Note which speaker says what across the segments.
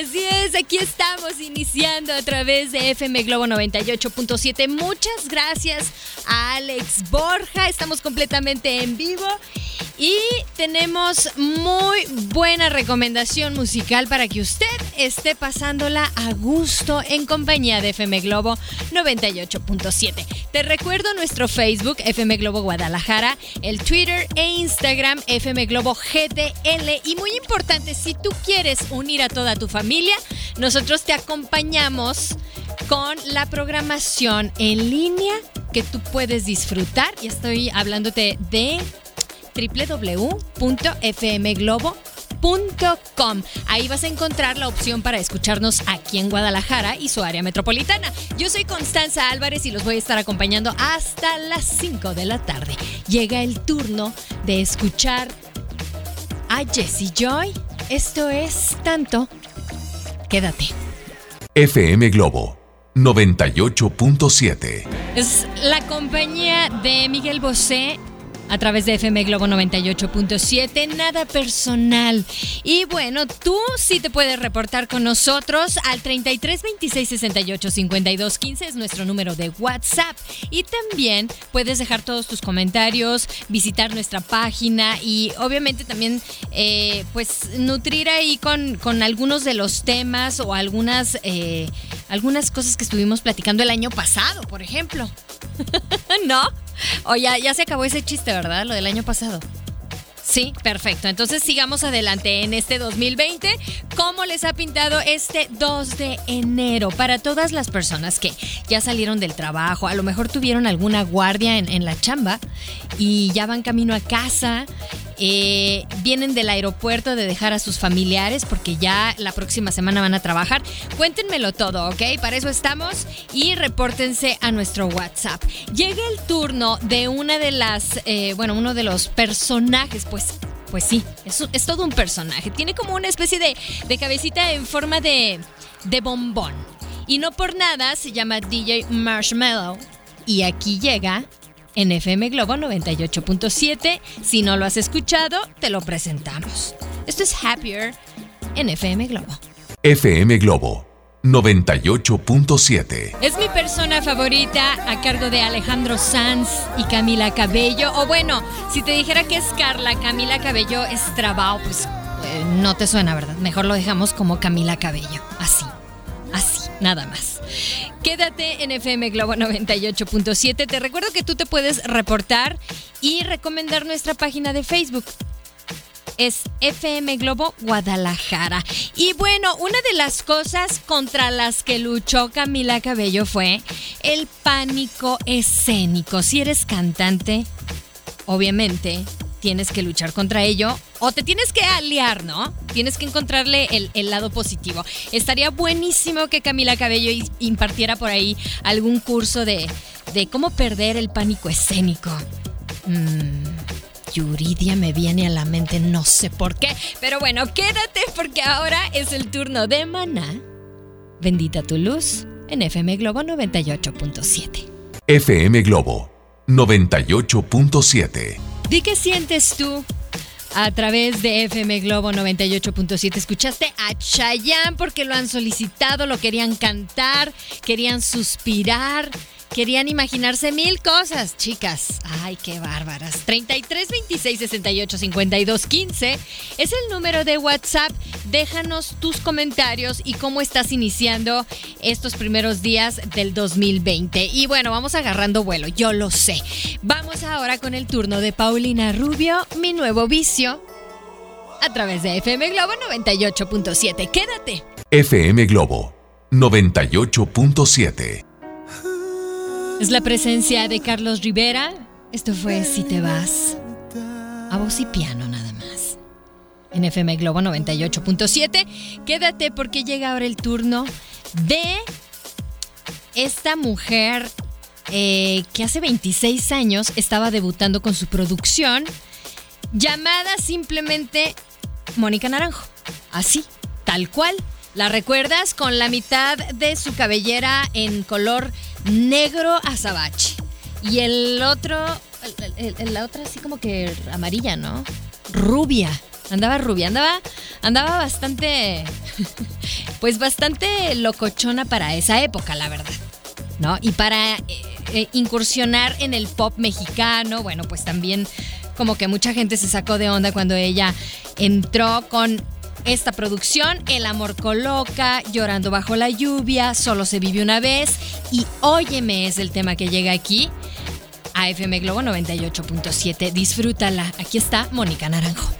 Speaker 1: Así es, aquí estamos iniciando a través de FM Globo 98.7. Muchas gracias a Alex Borja. Estamos completamente en vivo y tenemos muy buena recomendación musical para que usted esté pasándola a gusto en compañía de FM Globo 98.7. Te recuerdo nuestro Facebook FM Globo Guadalajara, el Twitter e Instagram FM Globo GTL y muy importante, si tú quieres unir a toda tu familia, nosotros te acompañamos con la programación en línea que tú puedes disfrutar. Y estoy hablándote de www.fmglobo.com. Ahí vas a encontrar la opción para escucharnos aquí en Guadalajara y su área metropolitana. Yo soy Constanza Álvarez y los voy a estar acompañando hasta las 5 de la tarde. Llega el turno de escuchar a Jessie Joy. Esto es tanto. Quédate.
Speaker 2: FM Globo 98.7.
Speaker 1: Es la compañía de Miguel Bosé a través de FM Globo 98.7, nada personal. Y bueno, tú sí te puedes reportar con nosotros al 33 26 68 52 15 es nuestro número de WhatsApp. Y también puedes dejar todos tus comentarios, visitar nuestra página y obviamente también eh, pues nutrir ahí con, con algunos de los temas o algunas, eh, algunas cosas que estuvimos platicando el año pasado, por ejemplo. ¿No? O ya, ya se acabó ese chiste, ¿verdad? Lo del año pasado. Sí, perfecto. Entonces sigamos adelante en este 2020. ¿Cómo les ha pintado este 2 de enero? Para todas las personas que ya salieron del trabajo, a lo mejor tuvieron alguna guardia en, la chamba y ya van camino a casa eh, vienen del aeropuerto de dejar a sus familiares porque ya la próxima semana van a trabajar. Cuéntenmelo todo, ¿ok? Para eso estamos y repórtense a nuestro WhatsApp. Llega el turno de una de las, eh, bueno, uno de los personajes, pues pues sí, es, todo un personaje. Tiene como una especie de, de cabecita en forma de, de, bombón. Y no por nada se llama DJ Marshmallow. Y aquí llega en FM Globo 98.7. Si no lo has escuchado, te lo presentamos. Esto es Happier en FM Globo.
Speaker 2: FM Globo 98.7.
Speaker 1: Es mi persona favorita a cargo de Alejandro Sanz y Camila Cabello. O bueno, si te dijera que es Carla Camila Cabello es Trabao, pues eh, no te suena, ¿verdad? Mejor lo dejamos como Camila Cabello. Así, así, nada más. Quédate en FM Globo 98.7. Te recuerdo que tú te puedes reportar y recomendar nuestra página de Facebook. Es FM Globo Guadalajara. Y bueno, una de las cosas contra las que luchó Camila Cabello fue el pánico escénico. Si eres cantante, obviamente tienes que luchar contra ello o te tienes que aliar, ¿no? Tienes que encontrarle el, lado positivo. Estaría buenísimo que Camila Cabello impartiera por ahí algún curso de, de cómo perder el pánico escénico. Mmm. Yuridia me viene a la mente, no sé por qué. Pero bueno, quédate porque ahora es el turno de Maná. Bendita tu luz en FM Globo 98.7.
Speaker 2: FM Globo 98.7.
Speaker 1: Di qué sientes tú a través de FM Globo 98.7. Escuchaste a Chayanne porque lo han solicitado, lo querían cantar, querían suspirar, querían imaginarse mil cosas, chicas. Ay, qué bárbaras. 33 26 68 52 15 es el número de WhatsApp. Déjanos tus comentarios y cómo estás iniciando estos primeros días del 2020. Y bueno, vamos agarrando vuelo, yo lo sé. Vamos ahora con el turno de Paulina Rubio, mi nuevo vicio, a través de FM Globo 98.7. Quédate.
Speaker 3: FM Globo 98.7.
Speaker 1: Es la presencia de Carlos Rivera. Esto fue Si te vas. A voz y piano nada más. En FM Globo 98.7. Quédate porque llega ahora el turno de esta mujer eh, que hace 26 años estaba debutando con su producción llamada simplemente Mónica Naranjo. Así, tal cual. ¿La recuerdas? Con la mitad de su cabellera en color negro azabache. Y el otro, la otra así como que amarilla, ¿no? Rubia. Andaba rubia, andaba, andaba bastante, pues bastante locochona para esa época, la verdad. ¿No? Y para eh, eh, incursionar en el pop mexicano, bueno, pues también como que mucha gente se sacó de onda cuando ella entró con esta producción, El amor coloca, Llorando bajo la lluvia, Solo se vive una vez y Óyeme es el tema que llega aquí a FM Globo 98.7. Disfrútala. Aquí está Mónica Naranjo.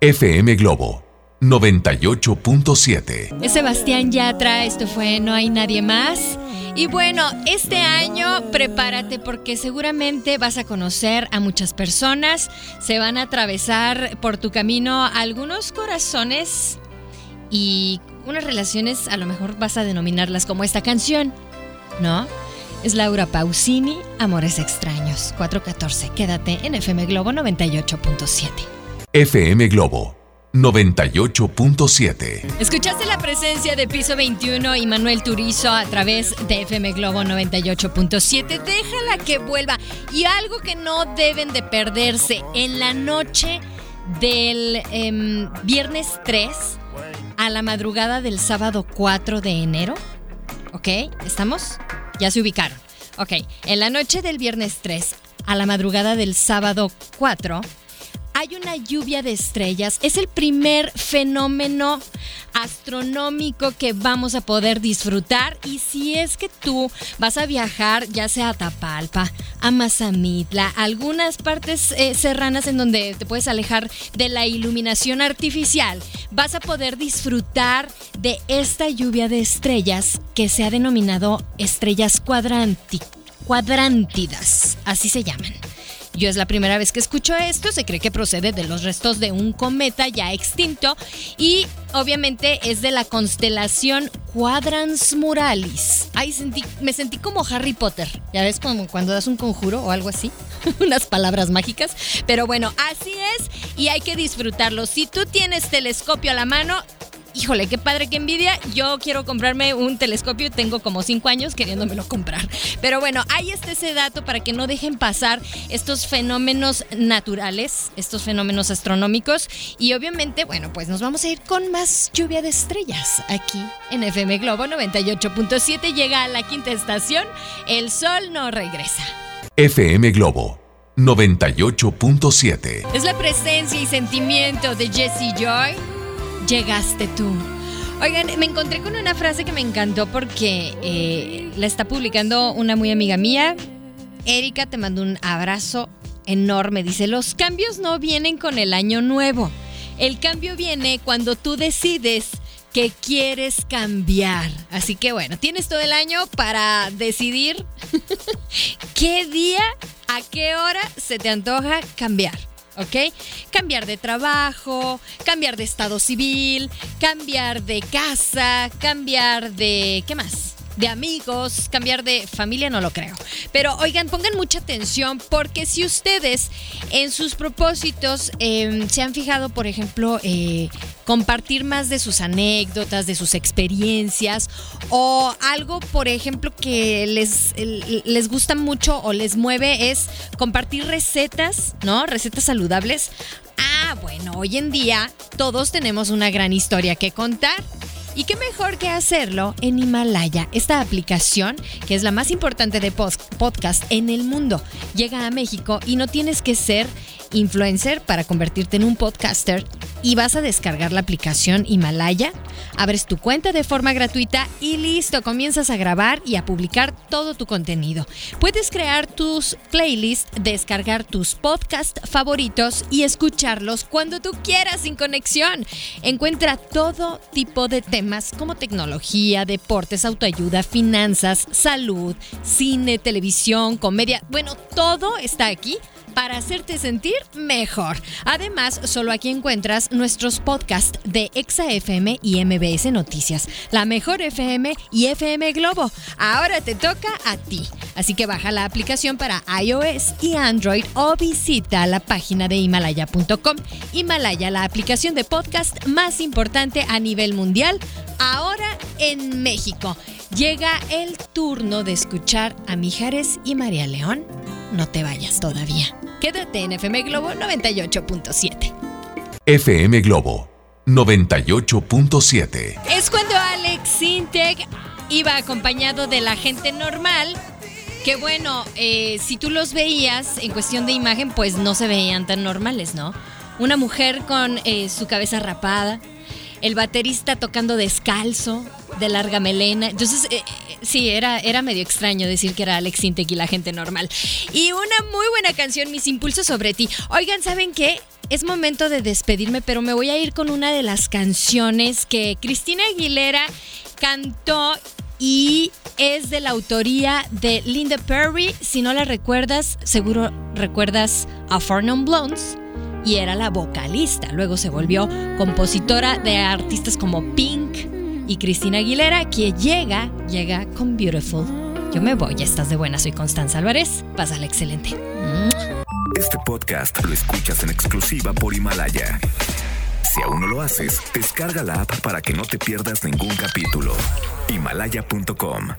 Speaker 3: FM Globo 98.7.
Speaker 1: Es Sebastián Yatra, esto fue No hay nadie más. Y bueno, este año prepárate porque seguramente vas a conocer a muchas personas, se van a atravesar por tu camino algunos corazones y unas relaciones a lo mejor vas a denominarlas como esta canción, ¿no? Es Laura Pausini, Amores Extraños, 414. Quédate en FM Globo 98.7.
Speaker 3: FM Globo 98.7.
Speaker 1: Escuchaste la presencia de Piso 21 y Manuel Turizo a través de FM Globo 98.7. Déjala que vuelva. Y algo que no deben de perderse en la noche del em, viernes 3 a la madrugada del sábado 4 de enero. ¿Ok? ¿Estamos? Ya se ubicaron. Ok, en la noche del viernes 3 a la madrugada del sábado 4 hay una lluvia de estrellas. Es el primer fenómeno astronómico que vamos a poder disfrutar. Y si es que tú vas a viajar, ya sea a Tapalpa, a Mazamitla, algunas partes eh, serranas en donde te puedes alejar de la iluminación artificial, vas a poder disfrutar de esta lluvia de estrellas que se ha denominado estrellas cuadrántidas. Así se llaman. Yo es la primera vez que escucho esto, se cree que procede de los restos de un cometa ya extinto y obviamente es de la constelación Quadrans Muralis. Sentí, me sentí como Harry Potter, ya ves como cuando das un conjuro o algo así, unas palabras mágicas, pero bueno, así es y hay que disfrutarlo. Si tú tienes telescopio a la mano, híjole, qué padre, qué envidia. Yo quiero comprarme un telescopio y tengo como cinco años queriéndomelo comprar. Pero bueno, ahí está ese dato para que no dejen pasar estos fenómenos naturales, estos fenómenos astronómicos. Y obviamente, bueno, pues nos vamos a ir con más lluvia de estrellas aquí en FM Globo 98.7. Llega a la quinta estación, el sol no regresa.
Speaker 3: FM Globo 98.7.
Speaker 1: Es la presencia y sentimiento de Jesse Joy llegaste tú. Oigan, me encontré con una frase que me encantó porque eh, la está publicando una muy amiga mía. Erika, te mando un abrazo enorme. Dice, los cambios no vienen con el año nuevo. El cambio viene cuando tú decides que quieres cambiar. Así que bueno, tienes todo el año para decidir qué día, a qué hora se te antoja cambiar. ¿Ok? Cambiar de trabajo, cambiar de estado civil, cambiar de casa, cambiar de... ¿qué más? De amigos, cambiar de familia, no lo creo. Pero oigan, pongan mucha atención porque si ustedes en sus propósitos em, se han fijado, por ejemplo, eh, compartir más de sus anécdotas, de sus experiencias o algo, por ejemplo, que les, les gusta mucho o les mueve es compartir recetas, ¿no? Recetas saludables. Ah, bueno, hoy en día todos tenemos una gran historia que contar. Y qué mejor que hacerlo en Himalaya, esta aplicación que es la más importante de podcast en el mundo. Llega a México y no tienes que ser influencer para convertirte en un podcaster y vas a descargar la aplicación Himalaya, abres tu cuenta de forma gratuita y listo, comienzas a grabar y a publicar todo tu contenido. Puedes crear tus playlists, descargar tus podcasts favoritos y escucharlos cuando tú quieras sin conexión. Encuentra todo tipo de temas como tecnología, deportes, autoayuda, finanzas, salud, cine, televisión, comedia. Bueno, todo está aquí para hacerte sentir mejor. Además, solo aquí encuentras nuestros podcasts de Exa FM y MBS Noticias, la mejor FM y FM Globo. Ahora te toca a ti. Así que baja la aplicación para iOS y Android o visita la página de himalaya.com. Himalaya, la aplicación de podcast más importante a nivel mundial, ahora en México. Llega el turno de escuchar a Mijares y María León. No te vayas todavía. Quédate en FM Globo 98.7.
Speaker 3: FM Globo 98.7.
Speaker 1: Es cuando Alex Sintek iba acompañado de la gente normal. Que bueno, eh, si tú los veías en cuestión de imagen, pues no se veían tan normales, ¿no? Una mujer con eh, su cabeza rapada, el baterista tocando descalzo, de larga melena. Entonces, eh, eh, sí, era, era medio extraño decir que era Alex Intec y la gente normal. Y una muy buena canción, Mis Impulsos sobre ti. Oigan, ¿saben qué? Es momento de despedirme, pero me voy a ir con una de las canciones que Cristina Aguilera cantó y es de la autoría de Linda Perry. Si no la recuerdas, seguro recuerdas a Non Blondes y era la vocalista. Luego se volvió compositora de artistas como Pink y Cristina Aguilera, que llega, llega con Beautiful. Yo me voy, ya estás de buena, soy Constanza Álvarez. Pásala excelente.
Speaker 2: Este podcast lo escuchas en exclusiva por Himalaya. Si aún no lo haces, descarga la app para que no te pierdas ningún capítulo. Himalaya.com